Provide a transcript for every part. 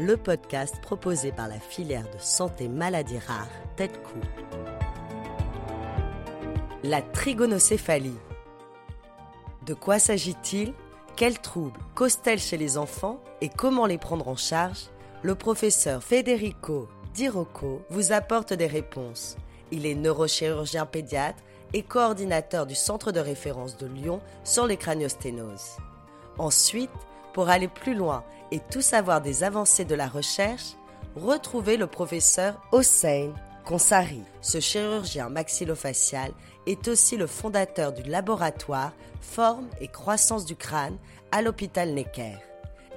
le podcast proposé par la filière de santé maladies rares tête-cou. La trigonocéphalie. De quoi s'agit-il? Quels troubles causent-elles chez les enfants? Et comment les prendre en charge? Le professeur Federico Di Rocco vous apporte des réponses. Il est neurochirurgien pédiatre et coordinateur du centre de référence de Lyon sur les craniosténoses. Ensuite, pour aller plus loin et tout savoir des avancées de la recherche, retrouvez le professeur Hossein Konsari. Ce chirurgien maxillofacial est aussi le fondateur du laboratoire Forme et croissance du crâne à l'hôpital Necker.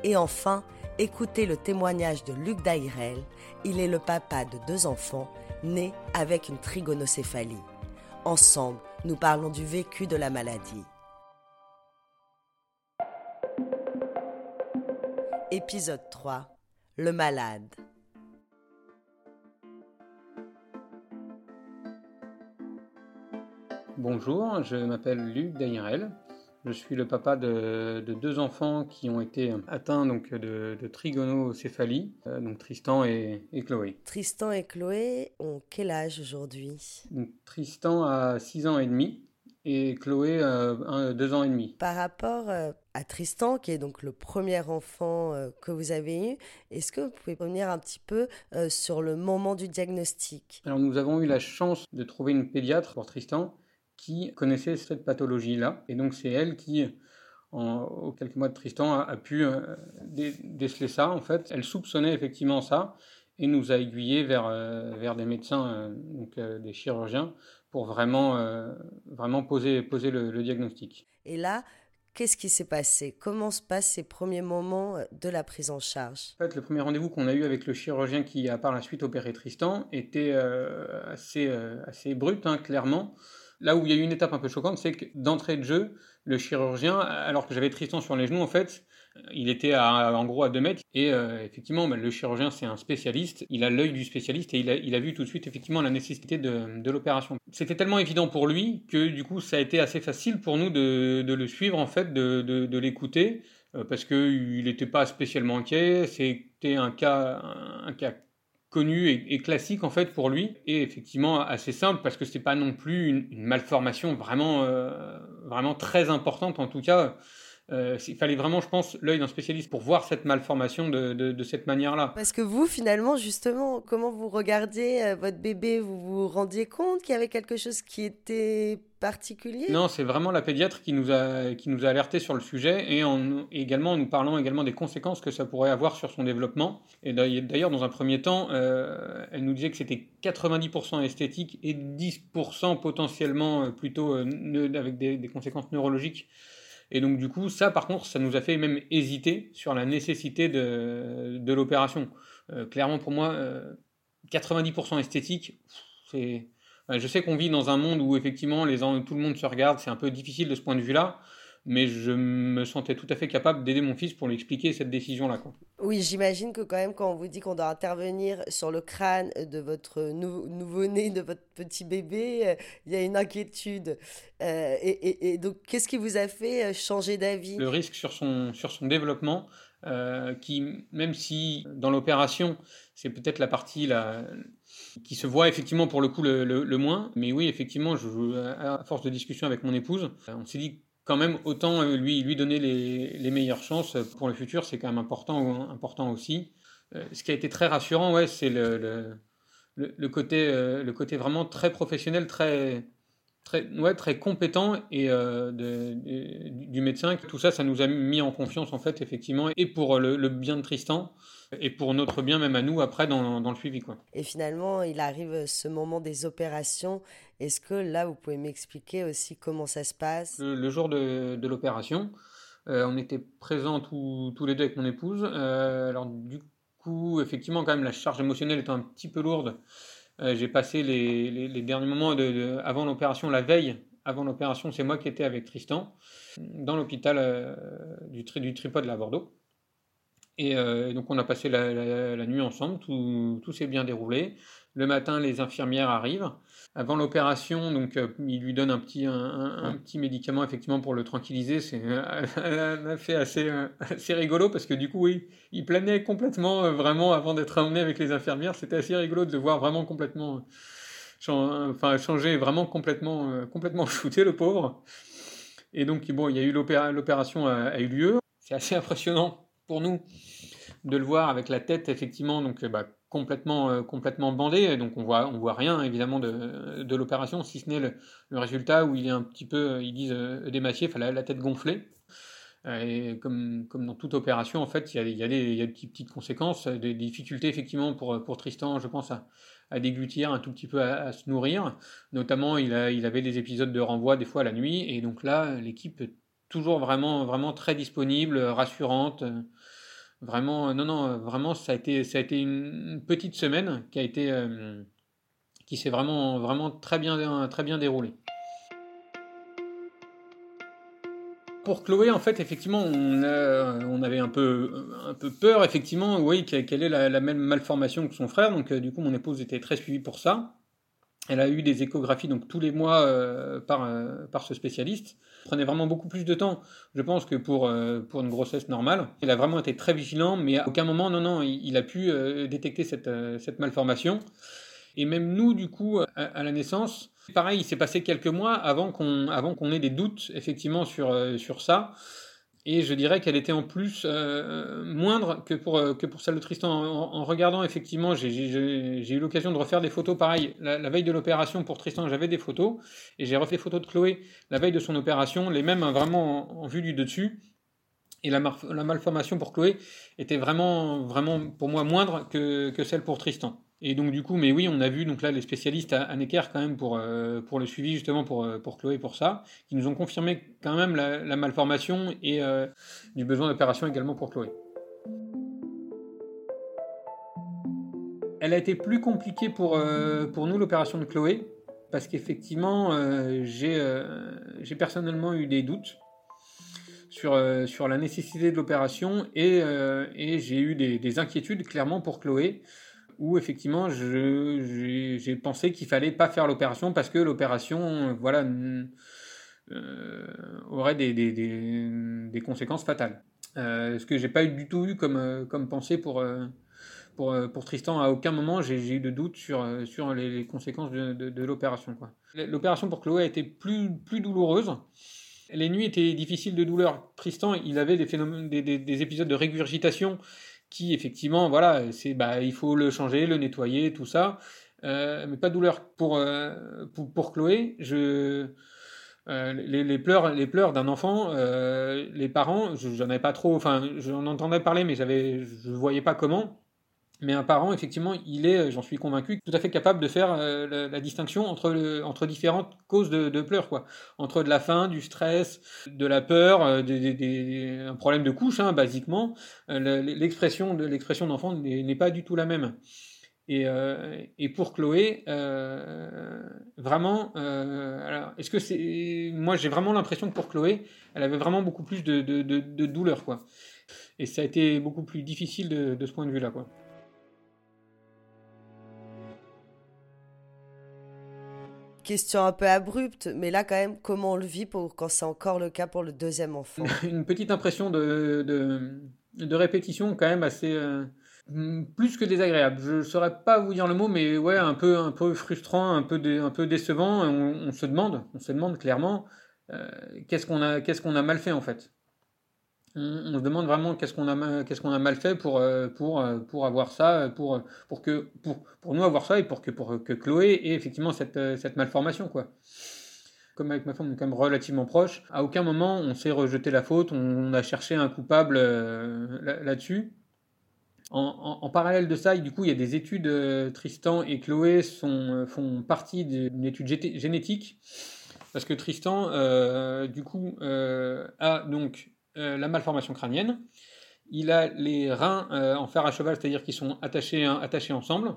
Et enfin, écoutez le témoignage de Luc Dairel. Il est le papa de deux enfants nés avec une trigonocéphalie. Ensemble, nous parlons du vécu de la maladie. Épisode 3 Le malade. Bonjour, je m'appelle Luc Dairel. Je suis le papa de, deux enfants qui ont été atteints donc, de, trigonocéphalie, euh, donc Tristan et, Chloé. Tristan et Chloé ont quel âge aujourd'hui? Tristan a 6 ans et demi et Chloé euh, 2 ans et demi. Par rapport euh, à Tristan, qui est donc le premier enfant euh, que vous avez eu, est-ce que vous pouvez revenir un petit peu sur le moment du diagnostic? Alors nous avons eu la chance de trouver une pédiatre pour Tristan qui connaissait cette pathologie-là. Et donc c'est elle qui, en, aux quelques mois de Tristan, a, pu euh, déceler ça. En fait, elle soupçonnait effectivement ça et nous a aiguillés vers, euh, vers des médecins, euh, donc des chirurgiens, pour vraiment, vraiment poser, poser le, le diagnostic. Et là, Qu'est-ce qui s'est passé? Comment se passent ces premiers moments de la prise en charge? En fait, le premier rendez-vous qu'on a eu avec le chirurgien qui a par la suite opéré Tristan était assez, assez brut, hein, clairement. Là où il y a eu une étape un peu choquante, c'est que d'entrée de jeu, le chirurgien, alors que j'avais Tristan sur les genoux, en fait, il était en gros à 2 mètres. Et euh, effectivement, ben, le chirurgien, c'est un spécialiste. Il a l'œil du spécialiste et il a, vu tout de suite effectivement la nécessité de, l'opération. C'était tellement évident pour lui que du coup, ça a été assez facile pour nous de, le suivre, en fait, de, l'écouter. Euh, parce qu'il n'était pas spécialement inquiet. C'était un cas connu et, classique en fait pour lui. Et effectivement assez simple parce que c'était pas non plus une, malformation vraiment euh, vraiment très importante en tout cas euh, il fallait vraiment, je pense, l'œil d'un spécialiste pour voir cette malformation de, de, cette manière-là. Parce que vous, finalement, justement, comment vous regardiez euh, votre bébé, vous vous rendiez compte qu'il y avait quelque chose qui était particulier? Non, c'est vraiment la pédiatre qui nous a, qui nous a alerté sur le sujet et en, également nous parlant également des conséquences que ça pourrait avoir sur son développement. Et d'ailleurs, dans un premier temps, euh, elle nous disait que c'était 90% esthétique et 10% potentiellement plutôt avec des, des conséquences neurologiques et donc, du coup, ça, par contre, ça nous a fait même hésiter sur la nécessité de, l'opération. Euh, clairement, pour moi, 90% euh, esthétique. Je sais qu'on vit dans un monde où effectivement tout le monde se regarde, c'est un peu difficile de ce point de vue-là mais je me sentais tout à fait capable d'aider mon fils pour lui expliquer cette décision-là. Oui, j'imagine que quand même, quand on vous dit qu'on doit intervenir sur le crâne de votre nouveau-né, de votre petit bébé, euh, il y a une inquiétude. Euh, et, donc, qu'est-ce qui vous a fait euh, changer d'avis? Le risque sur son, sur son développement, qui, même si dans l'opération, c'est peut-être la partie la, qui se voit effectivement pour le coup le, le moins, mais oui, effectivement, je, à force de discussion avec mon épouse, on s'est dit quand même autant euh, lui, lui donner les, les meilleures chances pour le futur, c'est quand même important, important aussi. Euh, ce qui a été très rassurant, ouais, c'est le, le, côté, le côté vraiment très professionnel, très, très, ouais, très compétent et de, du médecin. Tout ça, ça nous a mis en confiance en fait, effectivement, et pour le bien de Tristan et pour notre bien même à nous après dans, dans le suivi. Quoi. Et finalement, il arrive ce moment des opérations. Est-ce que là, vous pouvez m'expliquer aussi comment ça se passe? Le, jour de, de l'opération, euh, on était présents tous, tous les deux avec mon épouse. Euh, alors du coup, effectivement, quand même, la charge émotionnelle est un petit peu lourde. Euh, j'ai passé les, derniers moments de, avant l'opération, la veille avant l'opération, c'est moi qui étais avec Tristan dans l'hôpital du, tri, du tripode de la Bordeaux. Euh, et donc on a passé la, nuit ensemble, tout, tout s'est bien déroulé. Le matin, les infirmières arrivent. Avant l'opération, donc euh, il lui donne un petit, un, petit médicament effectivement pour le tranquilliser. C'est un fait assez, euh, assez rigolo parce que du coup, oui, il planait complètement vraiment avant d'être emmené avec les infirmières. C'était assez rigolo de le voir vraiment complètement, enfin changer vraiment complètement, complètement shooté le pauvre. Et donc bon, il y a eu l'opération a eu lieu. C'est assez impressionnant pour nous de le voir avec la tête effectivement donc bah, complètement euh, complètement bandée donc on voit on voit rien évidemment de, de l'opération si ce n'est le, résultat où il est un petit peu euh, ils disent euh, la, tête gonflée. Et comme, comme dans toute opération en fait il y a, des, y a des petites conséquences des, difficultés effectivement pour, pour Tristan je pense à, à déglutir un tout petit peu à, se nourrir. Notamment il, a, il avait des épisodes de renvoi des fois la nuit. Et donc là l'équipe toujours vraiment, vraiment très disponible, rassurante. Vraiment, non, non, vraiment, ça a été, ça a été une petite semaine qui a été, euh, qui s'est vraiment, vraiment très bien, très bien déroulée. Pour Chloé, en fait, effectivement, on, avait un peu, un peu peur, effectivement, oui, qu'elle ait la, même malformation que son frère. Donc, euh, du coup, mon épouse était très suivie pour ça. Elle a eu des échographies donc tous les mois euh, par, euh, par ce spécialiste. Ça prenait vraiment beaucoup plus de temps, je pense, que pour, euh, pour une grossesse normale. Il a vraiment été très vigilant, mais à aucun moment, non, non, il, a pu détecter cette, cette, malformation. Et même nous, du coup, à, la naissance, pareil, il s'est passé quelques mois avant qu'on avant qu'on ait des doutes, effectivement, sur, sur ça. Et je dirais qu'elle était en plus euh, moindre que pour, euh, que pour celle de Tristan. En, regardant, effectivement, j'ai eu l'occasion de refaire des photos pareil. La, veille de l'opération pour Tristan, j'avais des photos. Et j'ai refait des photos de Chloé la veille de son opération, les mêmes vraiment en, vue du dessus. Et la, la, malformation pour Chloé était vraiment, vraiment pour moi moindre que, que celle pour Tristan. Et donc du coup, mais oui, on a vu donc là les spécialistes à, Necker quand même pour, euh, pour le suivi justement pour, euh, pour Chloé pour ça, qui nous ont confirmé quand même la, malformation et euh, du besoin d'opération également pour Chloé. Elle a été plus compliquée pour, pour nous l'opération de Chloé parce qu'effectivement j'ai personnellement eu des doutes sur, sur la nécessité de l'opération et, et j'ai eu des, des, inquiétudes clairement pour Chloé où effectivement j'ai pensé qu'il fallait pas faire l'opération parce que l'opération voilà euh, aurait des, conséquences fatales. Euh, ce que j'ai pas du tout eu comme, euh, comme pensée pour, pour, Tristan. À aucun moment j'ai eu de doute sur, sur les, conséquences de, l'opération. L'opération pour Chloé a été plus, plus douloureuse. Les nuits étaient difficiles de douleur. Tristan, il avait des, phénomènes, des épisodes de régurgitation qui effectivement, voilà, c'est bah, il faut le changer, le nettoyer, tout ça. Euh, mais pas de douleur pour, euh, pour, Chloé. Je, euh, les, les, pleurs, les pleurs d'un enfant, les parents, j'en avais pas trop, enfin, j'en entendais parler, mais j'avais, je voyais pas comment. Mais un parent, effectivement, il est, j'en suis convaincu, tout à fait capable de faire euh, la, distinction entre, entre différentes causes de, pleurs, quoi. Entre de la faim, du stress, de la peur, euh, un problème de couche, hein, basiquement. Euh, l'expression de l'expression d'enfant n'est pas du tout la même. Et, et pour Chloé, vraiment, est-ce que c'est, moi j'ai vraiment l'impression que pour Chloé, elle avait vraiment beaucoup plus de, de, de, douleur, quoi. Et ça a été beaucoup plus difficile de, de ce point de vue-là, quoi. Question un peu abrupte, mais là quand même, comment on le vit pour, quand c'est encore le cas pour le deuxième enfant? Une petite impression de, de, répétition quand même assez... Euh, plus que désagréable. Je ne saurais pas vous dire le mot, mais ouais, un peu, un peu frustrant, un peu, un peu décevant. On, se demande, on se demande clairement, euh, qu'est-ce qu'on a, qu'est-ce qu'on a mal fait en fait? On, se demande vraiment qu'est-ce qu'on a, qu'est-ce qu'on a mal fait pour, euh, pour, euh, pour avoir ça, pour, pour, que, pour, pour nous avoir ça et pour que, pour que Chloé ait effectivement cette, cette malformation. Quoi. Comme avec ma femme, on est quand même relativement proche. À aucun moment on s'est rejeté la faute, on, a cherché un coupable là-dessus. En, en, parallèle de ça, du coup, il y a des études. Tristan et Chloé sont, font partie d'une étude génétique parce que Tristan, du coup, a donc euh, la malformation crânienne. Il a les reins euh, en fer à cheval, c'est-à-dire qu'ils sont attachés, attachés ensemble.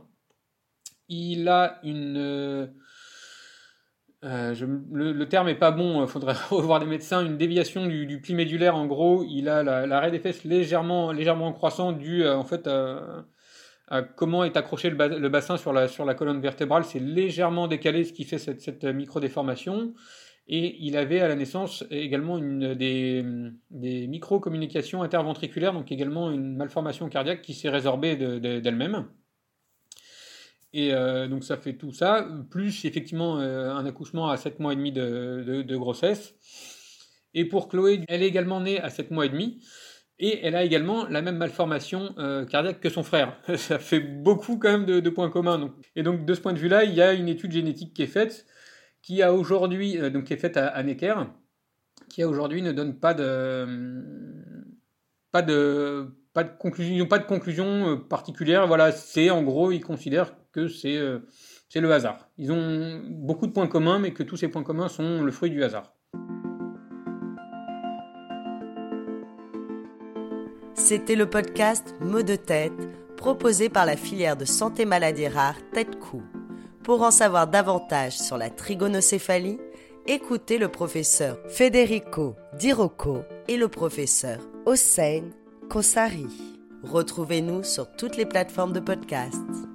Il a une... Euh, le, terme n'est pas bon, il faudrait revoir des médecins. Une déviation du, pli médulaire, en gros, il a l'arrêt des fesses légèrement, légèrement croissant dû en fait à, comment est accroché le, bassin sur la, sur la colonne vertébrale. C'est légèrement décalé, ce qui fait cette, cette micro-déformation. Et il avait à la naissance également une, des, micro-communications interventriculaires, donc également une malformation cardiaque qui s'est résorbée d'elle-même. Et euh, donc ça fait tout ça, plus effectivement euh, un accouchement à 7 mois et demi de, grossesse. Et pour Chloé, elle est également née à 7 mois et demi. Et elle a également la même malformation euh, cardiaque que son frère. ça fait beaucoup quand même de, points communs. Et donc de ce point de vue-là, il y a une étude génétique qui est faite qui a aujourd'hui, euh, donc qui est faite à, Necker, qui aujourd'hui ne donne pas de, pas de, pas de conclusion, pas de conclusion euh, particulière. Voilà, c'est en gros, ils considèrent que c'est, euh, c'est le hasard. Ils ont beaucoup de points communs, mais que tous ces points communs sont le fruit du hasard. C'était le podcast Mots de tête proposé par la filière de santé maladie rare Tête-Cou. Pour en savoir davantage sur la trigonocéphalie, écoutez le professeur Federico Dirocco et le professeur Hossein Kossari. Retrouvez-nous sur toutes les plateformes de podcast.